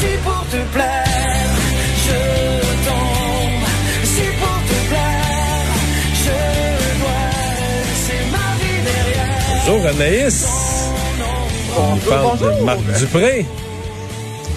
C'est pour te plaire, je tombe. C'est pour te plaire, je dois. C'est ma vie derrière. Bonjour Anaïs. On parle de Marc Dupré.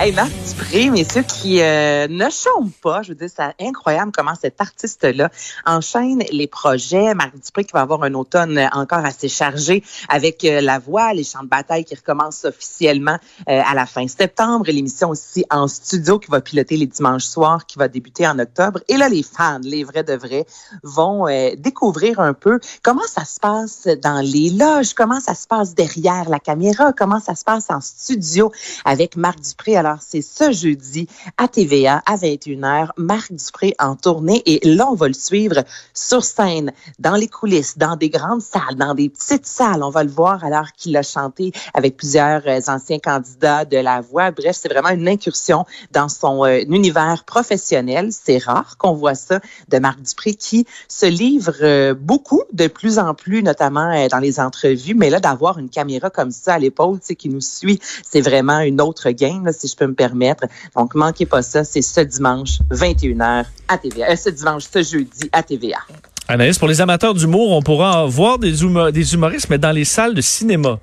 Hey, Marc Dupré, mais ceux qui euh, ne chantent pas, je veux dire, c'est incroyable comment cet artiste-là enchaîne les projets. Marc Dupré qui va avoir un automne encore assez chargé avec euh, la voix, les chants de bataille qui recommencent officiellement euh, à la fin septembre l'émission aussi en studio qui va piloter les dimanches soirs qui va débuter en octobre. Et là, les fans, les vrais de vrais, vont euh, découvrir un peu comment ça se passe dans les loges, comment ça se passe derrière la caméra, comment ça se passe en studio avec Marc Dupré. Alors, c'est ce jeudi à TVA à 21h, Marc Dupré en tournée. Et là, on va le suivre sur scène, dans les coulisses, dans des grandes salles, dans des petites salles. On va le voir alors qu'il a chanté avec plusieurs euh, anciens candidats de la voix. Bref, c'est vraiment une incursion dans son euh, univers professionnel. C'est rare qu'on voit ça de Marc Dupré qui se livre euh, beaucoup, de plus en plus, notamment dans les entrevues. Mais là, d'avoir une caméra comme ça à l'épaule, qui nous suit, c'est vraiment une autre game, si je peux me permettre. Donc, manquez pas ça. C'est ce dimanche, 21h à TVA. Euh, ce dimanche, ce jeudi à TVA. Anaïs, pour les amateurs d'humour, on pourra voir des, humo- des humoristes, mais dans les salles de cinéma.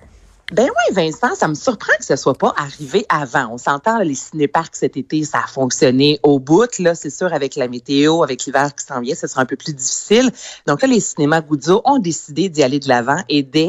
Ben oui, Vincent, ça me surprend que ce soit pas arrivé avant. On s'entend, les cinéparcs cet été, ça a fonctionné au bout. Là, c'est sûr, avec la météo, avec l'hiver qui s'en vient, ce sera un peu plus difficile. Donc là, les cinémas Goudzo ont décidé d'y aller de l'avant et dès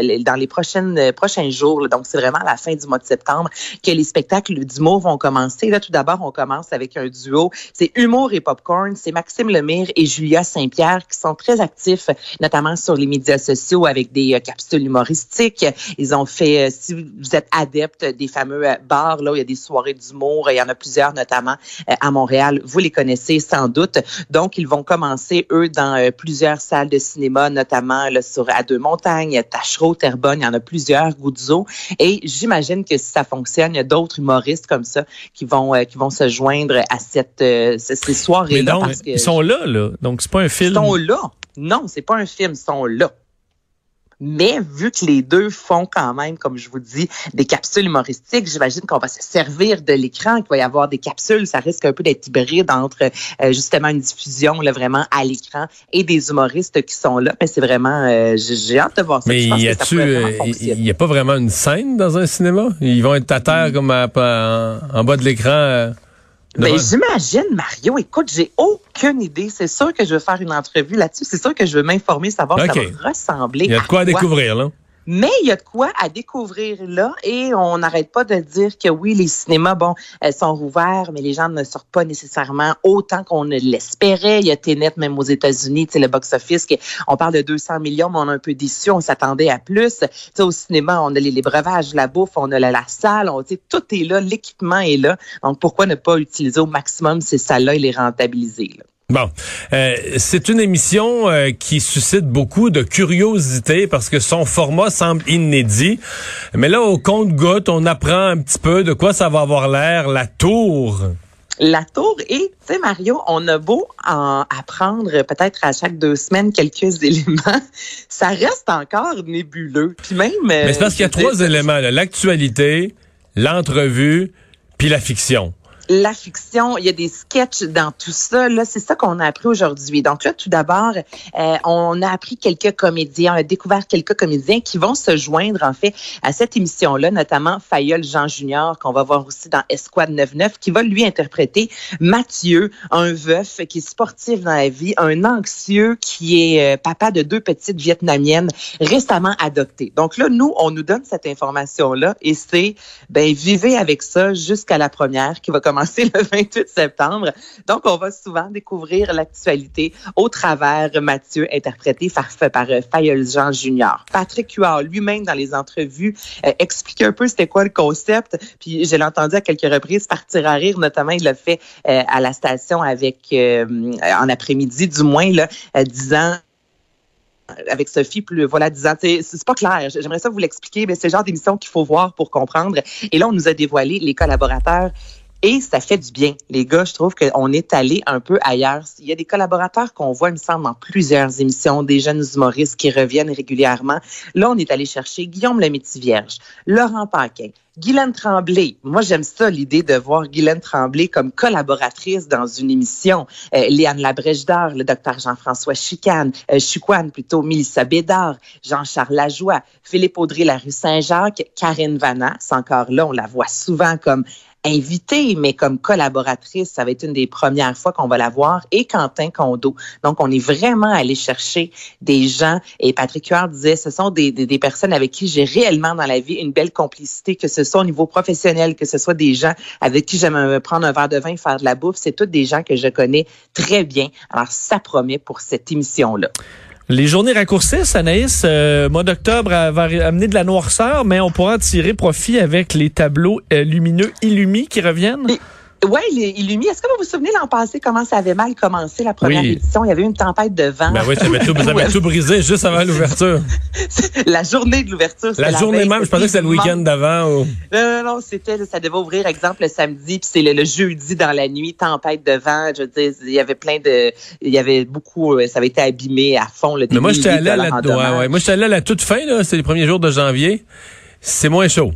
euh, dans les prochaines euh, prochains jours, là, donc c'est vraiment à la fin du mois de septembre, que les spectacles d'humour vont commencer. Là, tout d'abord, on commence avec un duo. C'est Humour et Popcorn. C'est Maxime Lemire et Julia Saint-Pierre qui sont très actifs, notamment sur les médias sociaux avec des euh, capsules humoristiques. Ils ont fait, euh, si vous êtes adepte des fameux euh, bars, là où il y a des soirées d'humour, il y en a plusieurs notamment euh, à Montréal, vous les connaissez sans doute. Donc, ils vont commencer, eux, dans euh, plusieurs salles de cinéma, notamment là, sur à Deux-Montagnes, Tachereau, Terrebonne, il y en a plusieurs, Goudzo. Et j'imagine que si ça fonctionne, il y a d'autres humoristes comme ça qui vont euh, qui vont se joindre à cette euh, ces soirées-là. ils sont là, là. Donc, c'est pas un ils film. sont là. Non, c'est pas un film, ils sont là. Mais vu que les deux font quand même, comme je vous dis, des capsules humoristiques, j'imagine qu'on va se servir de l'écran, qu'il va y avoir des capsules. Ça risque un peu d'être hybride entre euh, justement une diffusion là, vraiment à l'écran et des humoristes qui sont là. Mais c'est vraiment, euh, j'ai hâte de voir ça. Mais y a-tu, vraiment euh, fonctionner. il y a pas vraiment une scène dans un cinéma? Ils vont être à terre comme à- en, en bas de l'écran. euh, Ben, j'imagine, Mario. Écoute, j'ai aucune idée. C'est sûr que je veux faire une entrevue là-dessus. C'est sûr que je veux m'informer, savoir OK. ça va ressembler. Il y a de quoi à découvrir, là. Mais il y a de quoi à découvrir là et on n'arrête pas de dire que oui, les cinémas, bon, euh, sont rouverts, mais les gens ne sortent pas nécessairement autant qu'on ne l'espérait. Il y a Tenet, même aux États-Unis, tu sais, le box-office, on parle de 200 millions, mais on est un peu déçu, on s'attendait à plus. Tu sais, au cinéma, on a les, les breuvages, la bouffe, on a la, la salle, on, tu sais, tout est là, l'équipement est là. Donc, pourquoi ne pas utiliser au maximum ces salles-là et les rentabiliser? là? Bon, euh, c'est une émission euh, qui suscite beaucoup de curiosité parce que son format semble inédit. Mais là, au compte-goutte, on apprend un petit peu de quoi ça va avoir l'air, la tour. La tour et, tu sais, Mario, on a beau en apprendre peut-être à chaque deux semaines quelques éléments, ça reste encore nébuleux. Puis même. Mais c'est parce qu'il y a trois éléments, l'actualité, l'entrevue, puis la fiction. La fiction, il y a des sketchs dans tout ça. Là, c'est ça qu'on a appris aujourd'hui. Donc là, tout d'abord, euh, on a appris quelques comédiens, on a découvert quelques comédiens qui vont se joindre en fait à cette émission-là, notamment Fayol Jean Junior qu'on va voir aussi dans Esquad 99, qui va lui interpréter Mathieu, un veuf qui est sportif dans la vie, un anxieux qui est euh, papa de deux petites vietnamiennes récemment adoptées. Donc là, nous, on nous donne cette information-là et c'est ben vivez avec ça jusqu'à la première qui va commencer le 28 septembre. Donc, on va souvent découvrir l'actualité au travers Mathieu, interprété par, par euh, Fayol Jean Junior. Patrick Huard, lui-même, dans les entrevues, euh, explique un peu c'était quoi le concept. Puis, je l'ai entendu à quelques reprises partir à rire, notamment, il l'a fait euh, à la station avec, euh, en après-midi, du moins, là, disant avec Sophie, plus voilà, disant, c'est pas clair. J'aimerais ça vous l'expliquer, mais c'est le genre d'émission qu'il faut voir pour comprendre. Et là, on nous a dévoilé les collaborateurs. Et ça fait du bien. Les gars, je trouve qu'on est allé un peu ailleurs. Il y a des collaborateurs qu'on voit, il me semble, dans plusieurs émissions, des jeunes humoristes qui reviennent régulièrement. Là, on est allé chercher Guillaume le Vierge, Laurent Paquin, Guylaine Tremblay. Moi, j'aime ça, l'idée de voir Guylaine Tremblay comme collaboratrice dans une émission. Euh, Léane Labrèche d'Or, le docteur Jean-François Chicane, euh, plutôt, Mélissa Bédard, Jean-Charles Lajoie, Philippe Audrey, la rue Saint-Jacques, Karine Vanna. C'est encore là, on la voit souvent comme invitée, mais comme collaboratrice, ça va être une des premières fois qu'on va la voir, et Quentin Condo. Donc, on est vraiment allé chercher des gens, et Patrick Huard disait, ce sont des, des, des personnes avec qui j'ai réellement dans la vie une belle complicité, que ce soit au niveau professionnel, que ce soit des gens avec qui j'aime me prendre un verre de vin, faire de la bouffe, c'est tous des gens que je connais très bien. Alors, ça promet pour cette émission-là. Les journées raccourcissent, Anaïs. Euh, mois d'octobre euh, va amener de la noirceur, mais on pourra en tirer profit avec les tableaux euh, lumineux Illumi qui reviennent. Et- Oui, les Illumi. Est-ce que vous vous souvenez l'an passé comment ça avait mal commencé la première Oui. édition? Il y avait eu une tempête de vent. Ben oui, ça avait tout, ça avait tout brisé juste avant l'ouverture. la journée de l'ouverture. c'était La journée veille, même, je pensais que c'était le week-end d'avant. ou- Non, non, non, c'était, ça devait ouvrir, exemple, le samedi, puis c'est le, le jeudi dans la nuit, tempête de vent. Je veux dire, il y avait plein de, il y avait beaucoup, euh, ça avait été abîmé à fond. Le Mais moi, j'étais allé à la, ouais, ouais. Moi, j'étais allé à la toute fin, là. C'était les premiers jours de janvier. C'est moins chaud.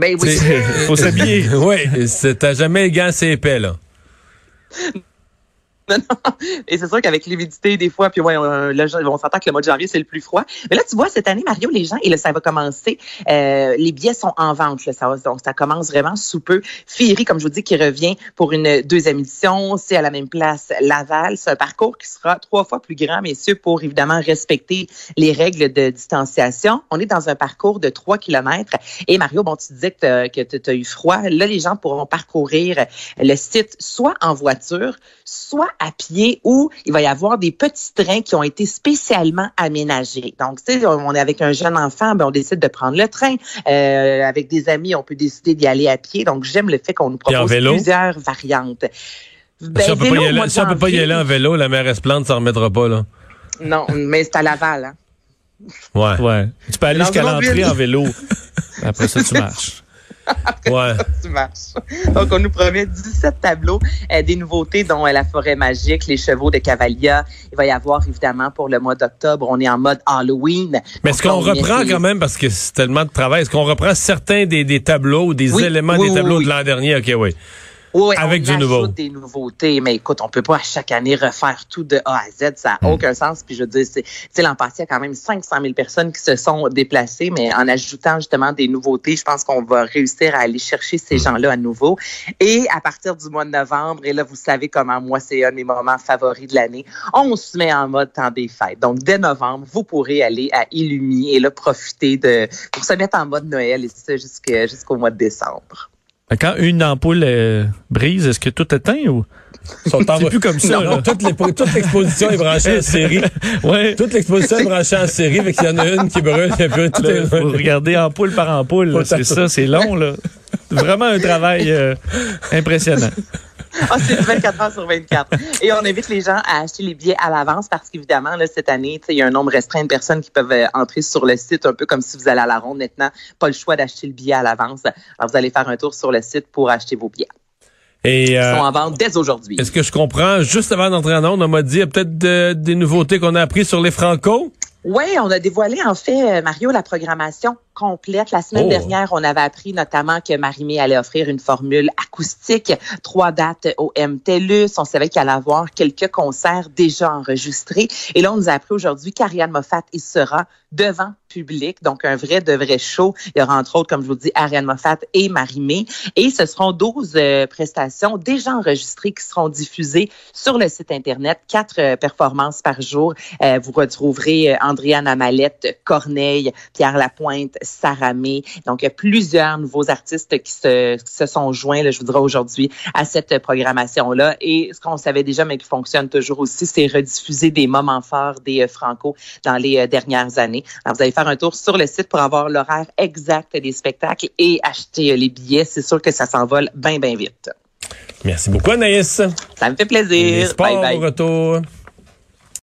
Ben oui. Faut s'habiller. oui, c'est- t'as jamais les gants épais, là. Et c'est sûr qu'avec l'humidité, des fois, puis ouais, on, là, on s'entend que le mois de janvier, c'est le plus froid. Mais là, tu vois, cette année, Mario, les gens, et là, ça va commencer, euh, les billets sont en vente, là, ça, donc ça commence vraiment sous peu. Féerie, comme je vous dis, qui revient pour une deuxième édition, c'est à la même place Laval. C'est un parcours qui sera trois fois plus grand, messieurs, pour évidemment respecter les règles de distanciation. On est dans un parcours de 3 kilomètres. Et Mario, bon, tu disais que tu as eu froid. Là, les gens pourront parcourir le site soit en voiture, soit à pied ou il va y avoir des petits trains qui ont été spécialement aménagés. Donc, tu sais, on est avec un jeune enfant, ben, on décide de prendre le train. Euh, avec des amis, on peut décider d'y aller à pied. Donc, j'aime le fait qu'on nous propose plusieurs variantes. Ben, si on peut, vélo pas y aller, mois de si on peut pas y janvier, aller en vélo, la mer Esplante s'en remettra pas, là. Non, mais c'est à Laval. Hein. Ouais. Ouais. Tu peux aller jusqu'à l'entrée en vélo. Après ça, tu marches. Ouais. tu marches. Donc, on nous promet 17 tableaux, euh, des nouveautés, dont euh, la forêt magique, les chevaux de Cavalia. Il va y avoir, évidemment, pour le mois d'octobre, on est en mode Halloween. Mais est-ce qu'on reprend quand même, parce que c'est tellement de travail, est-ce qu'on reprend certains des, des tableaux ou des Oui, éléments oui, des tableaux oui. de l'an dernier? OK, oui. Oui, Avec on du nouveau. des nouveautés, mais écoute, on peut pas à chaque année refaire tout de A à Z, ça Hmm. n'a aucun sens. Puis je veux dire, c'est, l'an passé, il y a quand même 500 000 personnes qui se sont déplacées, mais en ajoutant justement des nouveautés, je pense qu'on va réussir à aller chercher ces Hmm. gens-là à nouveau. Et à partir du mois de novembre, et là, vous savez comment moi, c'est un de mes moments favoris de l'année, on se met en mode temps des fêtes. Donc, dès novembre, vous pourrez aller à Illumi et là, profiter de, pour se mettre en mode Noël et ça jusqu'à- jusqu'au mois de décembre. Quand une ampoule euh, brise, est-ce que tout éteint ou? C'est plus comme ça. Non, toute, l'exposition est branchée en série. Ouais. Toute l'exposition est branchée en série, fait qu'il y en a une qui brûle, il a plus- tout est- faut regarder ampoule par ampoule. C'est ça, c'est long. là. Vraiment un travail euh, impressionnant. Ah, c'est 24 heures sur 24. Et on invite les gens à acheter les billets à l'avance parce qu'évidemment, là, cette année, il y a un nombre restreint de personnes qui peuvent euh, entrer sur le site, un peu comme si vous allez à la ronde maintenant. Pas le choix d'acheter le billet à l'avance. Alors, vous allez faire un tour sur le site pour acheter vos billets. Et Ils euh, sont en vente dès aujourd'hui. est-ce que je comprends, juste avant d'entrer en onde, on m'a dit, il y a peut-être de- des nouveautés qu'on a apprises sur les Franco? Oui, on a dévoilé en fait, euh, Mario, la programmation complète. La semaine Oh. dernière, on avait appris notamment que Marimé allait offrir une formule acoustique, trois dates au MTLUS. On savait qu'il allait avoir quelques concerts déjà enregistrés. Et là, on nous a appris aujourd'hui qu'Ariane Moffat y sera devant public, donc un vrai de vrai show. Il y aura entre autres, comme je vous dis, Ariane Moffat et Marimé. Et ce seront 12 euh, prestations déjà enregistrées qui seront diffusées sur le site Internet. Quatre euh, performances par jour. Euh, vous retrouverez Andréane Amalette, Corneille, Pierre Lapointe, Saramé. Donc, il y a plusieurs nouveaux artistes qui se, qui se sont joints, là, je vous dirais aujourd'hui, à cette programmation-là. Et ce qu'on savait déjà, mais qui fonctionne toujours aussi, c'est rediffuser des moments forts des euh, Franco dans les euh, dernières années. Alors, vous allez faire un tour sur le site pour avoir l'horaire exact des spectacles et acheter euh, les billets. C'est sûr que ça s'envole bien, bien vite. Merci beaucoup, Anaïs. Ça me fait Les plaisir. sports Bye bye. au retour.